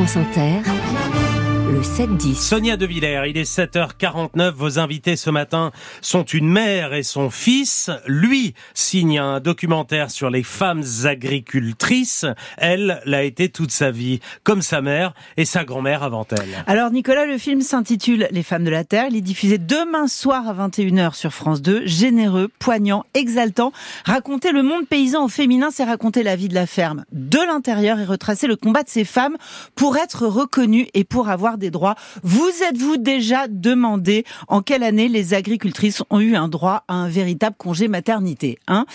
France Inter, le 7-10. Sonia De Villers, il est 7h49. Vos invités ce matin sont une mère et son fils. Lui signe un documentaire sur les femmes agricultrices. Elle l'a été toute sa vie, comme sa mère et sa grand-mère avant elle. Alors Nicolas, le film s'intitule Les femmes de la Terre. Il est diffusé demain soir à 21h sur France 2. Généreux, poignant, exaltant. Raconter le monde paysan au féminin, c'est raconter la vie de la ferme de l'intérieur et retracer le combat de ces femmes pour être reconnues et pour avoir des droits. Vous êtes-vous déjà demandé en quelle année les agricultrices ont eu un droit à un véritable congé maternité hein?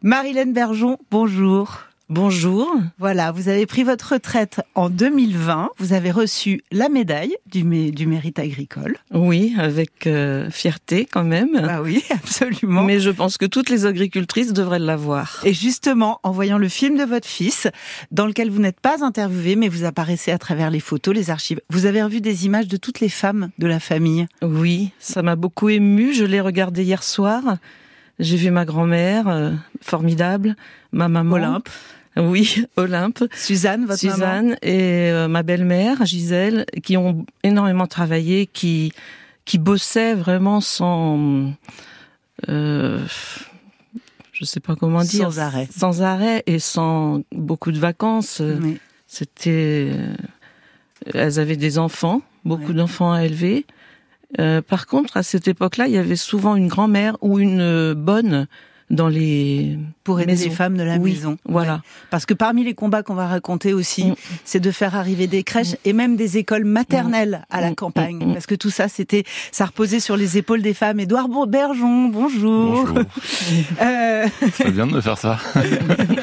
Marilène Bergeon, bonjour. Bonjour. Voilà, vous avez pris votre retraite en 2020. Vous avez reçu la médaille du, du mérite agricole. Oui, avec euh, fierté quand même. Bah oui, absolument. Mais je pense que toutes les agricultrices devraient l'avoir. Et justement, en voyant le film de votre fils, dans lequel vous n'êtes pas interviewé, mais vous apparaissez à travers les photos, les archives, vous avez revu des images de toutes les femmes de la famille. Oui, ça m'a beaucoup ému. Je l'ai regardé hier soir. J'ai vu ma grand-mère, euh, formidable, ma maman. Olympe. Oui, Olympe. Suzanne, votre Suzanne et euh, ma belle-mère, Gisèle, qui ont énormément travaillé, qui, qui bossaient vraiment sans... Euh, je sais pas comment dire. Sans arrêt. Sans arrêt et sans beaucoup de vacances. Oui. C'était... Elles avaient des enfants, beaucoup d'enfants à élever. Euh, par contre, à cette époque-là, il y avait souvent une grand-mère ou une euh, bonne dans les Pour aider maisons. les femmes de la Oui, maison. Voilà. Ouais. Parce que parmi les combats qu'on va raconter aussi, Mm. c'est de faire arriver des crèches et même des écoles maternelles à la Mm. campagne. Mm. Parce que tout ça, c'était, ça reposait sur les épaules des femmes. Édouard Bergeon, bonjour. Bonjour. Euh, C'est bien de me faire ça.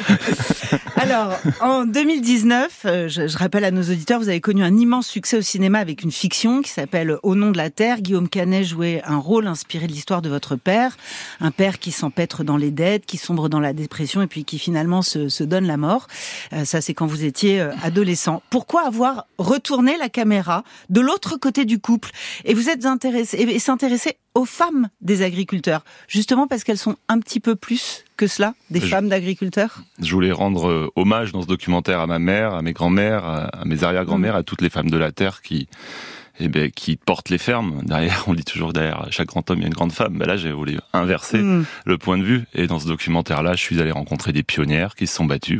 alors, en 2019, euh, je, je rappelle à nos auditeurs, vous avez connu un immense succès au cinéma avec une fiction qui s'appelle Au nom de la terre. Guillaume Canet jouait un rôle inspiré de l'histoire de votre père, un père qui s'empêtre dans les dettes, qui sombre dans la dépression et puis qui finalement se, se donne la mort. Euh, ça, c'est quand vous étiez euh, adolescent. Pourquoi avoir retourné la caméra de l'autre côté du couple? Et vous êtes intéressé et s'intéresser aux femmes des agriculteurs, justement parce qu'elles sont un petit peu plus que cela, des Je- femmes d'agriculteurs? Je voulais rendre euh, hommage dans ce documentaire à ma mère, à mes grands-mères, à mes arrière-grands-mères, à toutes les femmes de la terre qui, eh ben, qui portent les fermes. Derrière, on dit toujours derrière chaque grand homme, il y a une grande femme. Ben là, j'ai voulu inverser Mm. le point de vue. Et dans ce documentaire-là, je suis allé rencontrer des pionnières qui se sont battues.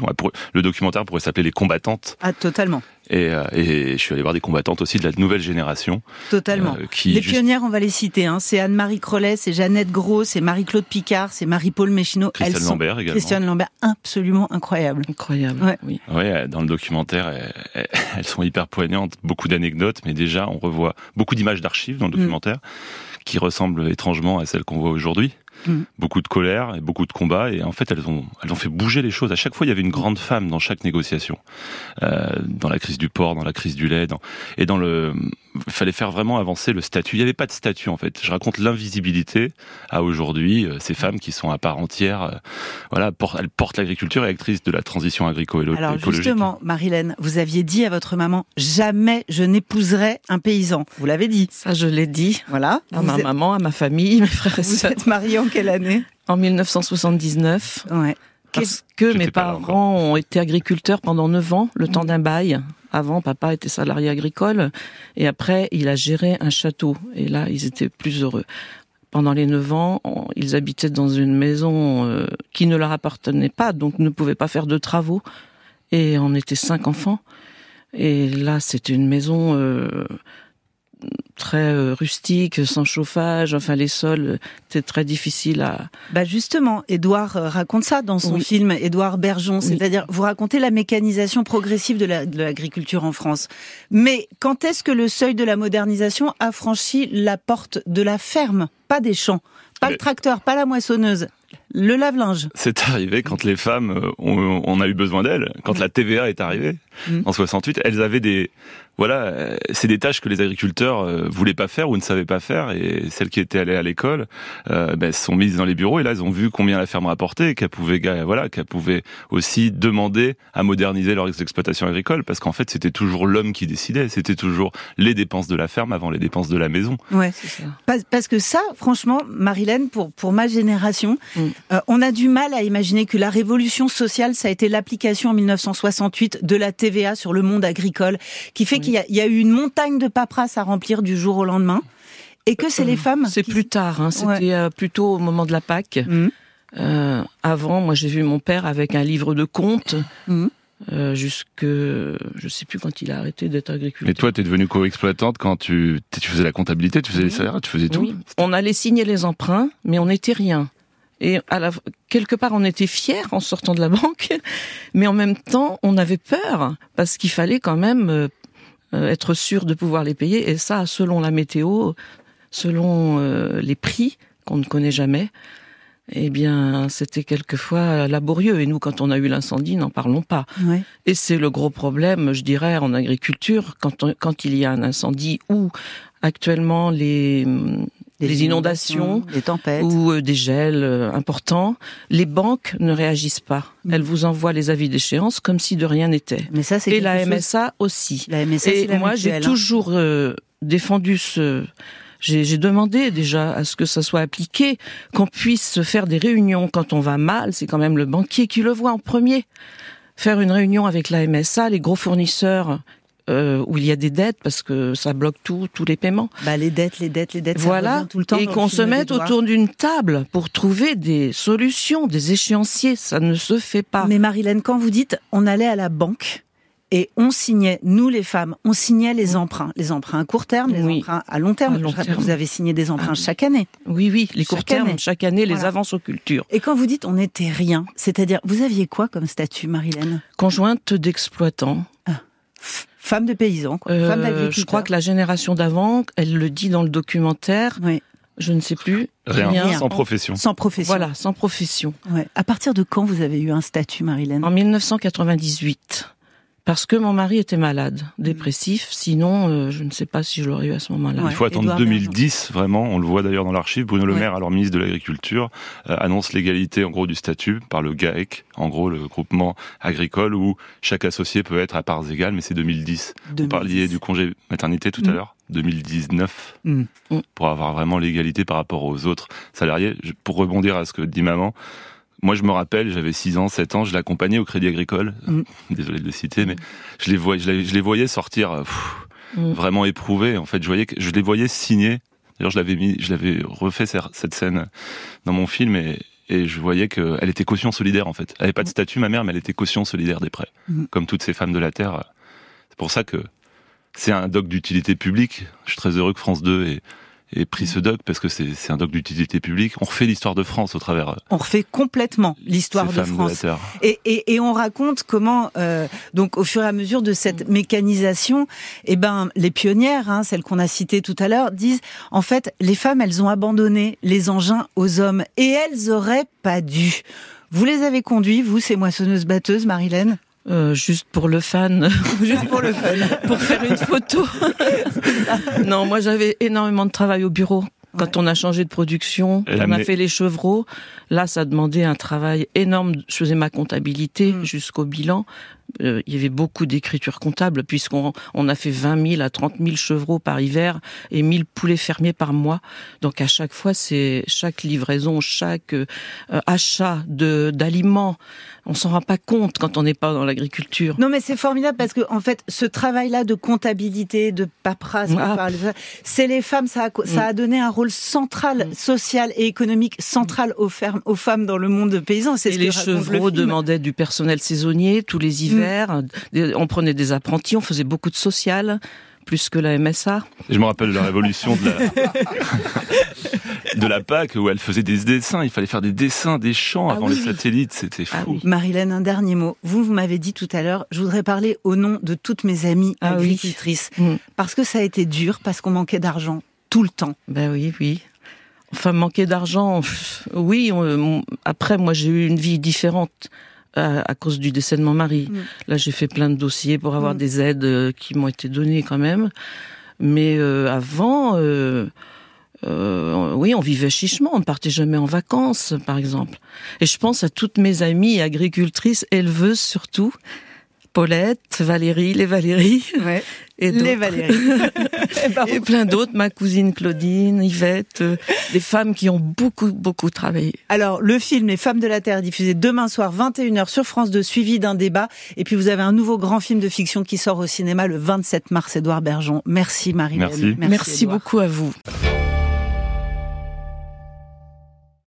Le documentaire pourrait s'appeler Les combattantes. Ah, totalement. Et, euh, et je suis allé voir des combattantes aussi de la nouvelle génération. Totalement. euh, qui, les juste- pionnières, on va les citer. Hein. C'est Anne-Marie Crollet, c'est Jeannette Gros, c'est Marie-Claude Picard, c'est Marie-Paul Méchineau. Christiane Elles sont Lambert également. Christiane Lambert, absolument incroyable. Incroyable. Ouais. Oui. Ouais, dans le documentaire, elles, sont hyper poignantes, beaucoup d'anecdotes, mais déjà on revoit beaucoup d'images d'archives dans le documentaire qui ressemblent étrangement à celles qu'on voit aujourd'hui. Mm. Beaucoup de colère et beaucoup de combats, et en fait elles ont elles ont fait bouger les choses. À chaque fois, il y avait une grande femme dans chaque négociation, Euh, dans la crise du porc, dans la crise du lait, dans, et dans le, il fallait faire vraiment avancer le statut. Il n'y avait pas de statut en fait. Je raconte l'invisibilité à aujourd'hui euh, ces femmes qui sont à part entière. euh, voilà, por- elles portent l'agriculture et actrices de la transition agricole et Alors justement, Marilène, vous aviez dit à votre maman, jamais je n'épouserai un paysan. Vous l'avez dit. Ça, je l'ai dit Voilà. à vous ma êtes, maman, à ma famille, mes frères et vous sœurs. êtes mariée en quelle année En 1979. Ouais. Parce que mes parents ont été agriculteurs pendant 9 ans, le temps d'un bail. Avant, papa était salarié agricole. Et après, il a géré un château. Et là, ils étaient plus heureux. Pendant les 9 ans, on- ils habitaient dans une maison euh, qui ne leur appartenait pas, donc ne pouvaient pas faire de travaux. Et on était cinq enfants. Et là, c'était une maison euh, très euh, rustique, sans chauffage. Enfin, les sols euh, étaient très difficiles à, Bah justement, Édouard euh, raconte ça dans son Oui. film Édouard Bergeon, Oui. c'est-à-dire vous racontez la mécanisation progressive de la- de l'agriculture en France. Mais quand est-ce que le seuil de la modernisation a franchi la porte de la ferme, pas des champs, pas le tracteur, pas la moissonneuse, le lave-linge C'est arrivé quand les femmes, euh, on, on a eu besoin d'elles. Quand la TVA est arrivée Mm. en 68, elles avaient des, voilà, euh, c'est des tâches que les agriculteurs euh, voulaient pas faire ou ne savaient pas faire. Et celles qui étaient allées à l'école, euh, ben, se sont mises dans les bureaux et là, elles ont vu combien la ferme rapportait qu'elles pouvaient, voilà, qu'elles pouvaient aussi demander à moderniser leurs exploitations agricoles parce qu'en fait, c'était toujours l'homme qui décidait. C'était toujours les dépenses de la ferme avant les dépenses de la maison. Ouais. c'est ça. Parce, parce que ça, franchement, Marilène, pour, pour ma génération, Mm. Euh, on a du mal à imaginer que la révolution sociale, ça a été l'application en 1968 de la TVA sur le monde agricole, qui fait qu'il y, a eu une montagne de paperasse à remplir du jour au lendemain, et que c'est les femmes. C'est plus tard, hein, c'était euh, plutôt au moment de la Pâque. Mmh. Euh, avant, moi, j'ai vu mon père avec un livre de comptes. Mmh. Euh, jusque je sais plus quand il a arrêté d'être agriculteur. Mais toi, tu es devenue co-exploitante quand tu, tu faisais la comptabilité, tu faisais les salaires, tu faisais tout. Oui. On allait signer les emprunts, mais on n'était rien. Et à la, quelque part, on était fiers en sortant de la banque, mais en même temps, on avait peur parce qu'il fallait quand même euh, être sûr de pouvoir les payer. Et ça, selon la météo, selon euh, les prix qu'on ne connaît jamais, eh bien, c'était quelquefois laborieux. Et nous, quand on a eu l'incendie, n'en parlons pas. Et c'est le gros problème, je dirais, en agriculture, quand, quand il y a un incendie ou actuellement les, les inondations, les tempêtes ou euh, des gels euh, importants, les banques ne réagissent pas. Mm. Elles vous envoient les avis d'échéance comme si de rien n'était. Mais ça, c'est et la MSA aussi. La MSA, et moi, j'ai hein. toujours euh, défendu ce j'ai demandé déjà à ce que ça soit appliqué, qu'on puisse faire des réunions quand on va mal. C'est quand même le banquier qui le voit en premier. Faire une réunion avec la MSA, les gros fournisseurs euh, où il y a des dettes parce que ça bloque tout, tous les paiements. Bah les dettes, les dettes, les dettes. Voilà. tout le temps et qu'on se mette autour d'une table pour trouver des solutions, des échéanciers. Ça ne se fait pas. Mais Marilène, quand vous dites on allait à la banque, et on signait, nous les femmes, on signait les emprunts, les emprunts à court terme, les emprunts à long terme. Vous avez signé des emprunts ah chaque année. Oui, oui, les court terme, chaque année, les avances aux cultures. Et quand vous dites on n'était rien, c'est-à-dire, vous aviez quoi comme statut, Marilène? Conjointe d'exploitant. Ah. Femme de paysan, quoi. Euh, femme d'agriculteur. Je crois que la génération d'avant, elle le dit dans le documentaire. Oui. Je ne sais plus. Rien, sans profession. Sans profession. Voilà, sans profession. Ouais. À partir de quand vous avez eu un statut, Marilène? En 1998. Parce que mon mari était malade, dépressif. Sinon, euh, je ne sais pas si je l'aurais eu à ce moment-là. Il faut attendre 2010, vraiment. On le voit d'ailleurs dans l'archive. Bruno Le Maire, alors ministre de l'Agriculture, euh, annonce l'égalité en gros du statut par le GAEC, en gros le groupement agricole où chaque associé peut être à parts égales, mais c'est 2010. Vous parliez du congé maternité tout à mm. l'heure. 2019 mm. pour avoir vraiment l'égalité par rapport aux autres salariés. Pour rebondir à ce que dit maman, moi, je me rappelle, j'avais 6 ans, 7 ans, je l'accompagnais au Crédit Agricole. Mm. Désolé de le citer, mais je les voyais, je les, voyais sortir euh, mm. vraiment éprouvés. En fait, je voyais je les voyais signer. D'ailleurs, je l'avais mis, je l'avais refait cette scène dans mon film et, et je voyais qu'elle était caution solidaire en fait. Elle n'avait pas de mm. statut, ma mère, mais elle était caution solidaire des prêts, comme toutes ces femmes de la terre. C'est pour ça que c'est un doc d'utilité publique. Je suis très heureux que France 2 ait et pris ce doc parce que c'est un doc d'utilité publique. On refait l'histoire de France au travers. Euh, on refait complètement l'histoire de France. et, et, et, on raconte comment, euh, donc au fur et à mesure de cette mécanisation, eh ben les pionnières, hein, celles qu'on a citées tout à l'heure, disent en fait les femmes elles ont abandonné les engins aux hommes et elles auraient pas dû. Vous les avez conduits, vous, ces moissonneuses batteuses, Marilène? Euh, juste pour le fan. juste pour le fun. pour faire une photo. non, moi j'avais énormément de travail au bureau. Quand on a changé de production, on a fait les chevreaux. Là, ça demandait un travail énorme. Je faisais ma comptabilité mm. jusqu'au bilan. Euh, il y avait beaucoup d'écriture comptable puisqu'on on a fait 20 000 à 30 000 chevreaux par hiver et 1000 poulets fermiers par mois. Donc à chaque fois, c'est chaque livraison, chaque euh, achat de d'aliments, on s'en rend pas compte quand on n'est pas dans l'agriculture. Non, mais c'est formidable parce que en fait, ce travail-là de comptabilité, de paperasse, ah. c'est les femmes. Ça a, ça a donné un rôle central, mm. social et économique central aux, fermes, aux femmes dans le monde paysan. C'est ce les chevreaux demandaient du personnel saisonnier tous les hivers. On prenait des apprentis, on faisait beaucoup de social plus que la MSA. Je me rappelle la révolution de la, de la PAC où elle faisait des dessins. Il fallait faire des dessins, des champs ah avant les satellites. C'était ah fou. Marilène, un dernier mot. Vous, vous m'avez dit tout à l'heure, je voudrais parler au nom de toutes mes amies ah agricultrices. Mm. Parce que ça a été dur, parce qu'on manquait d'argent tout le temps. Ben oui, oui. Enfin, manquer d'argent, oui. après, moi, j'ai eu une vie différente à, cause du décès de mon mari. Mm. Là, j'ai fait plein de dossiers pour avoir mm. des aides euh, qui m'ont été données quand même. Mais euh, avant, euh, oui, on vivait chichement, on ne partait jamais en vacances, par exemple. Et je pense à toutes mes amies agricultrices, éleveuses surtout, Paulette, Valérie, les Valérie. Ouais. Et Les d'autres. Valérie. Eh ben, Et plein d'autres, ma cousine Claudine, Yvette, euh, des femmes qui ont beaucoup, beaucoup travaillé. Alors, le film Les Femmes de la Terre, diffusé demain soir, 21h sur France 2, suivi d'un débat. Et puis, vous avez un nouveau grand film de fiction qui sort au cinéma le 27 mars, Édouard Bergeon. Merci, marie Merci. Merci Édouard. beaucoup à vous.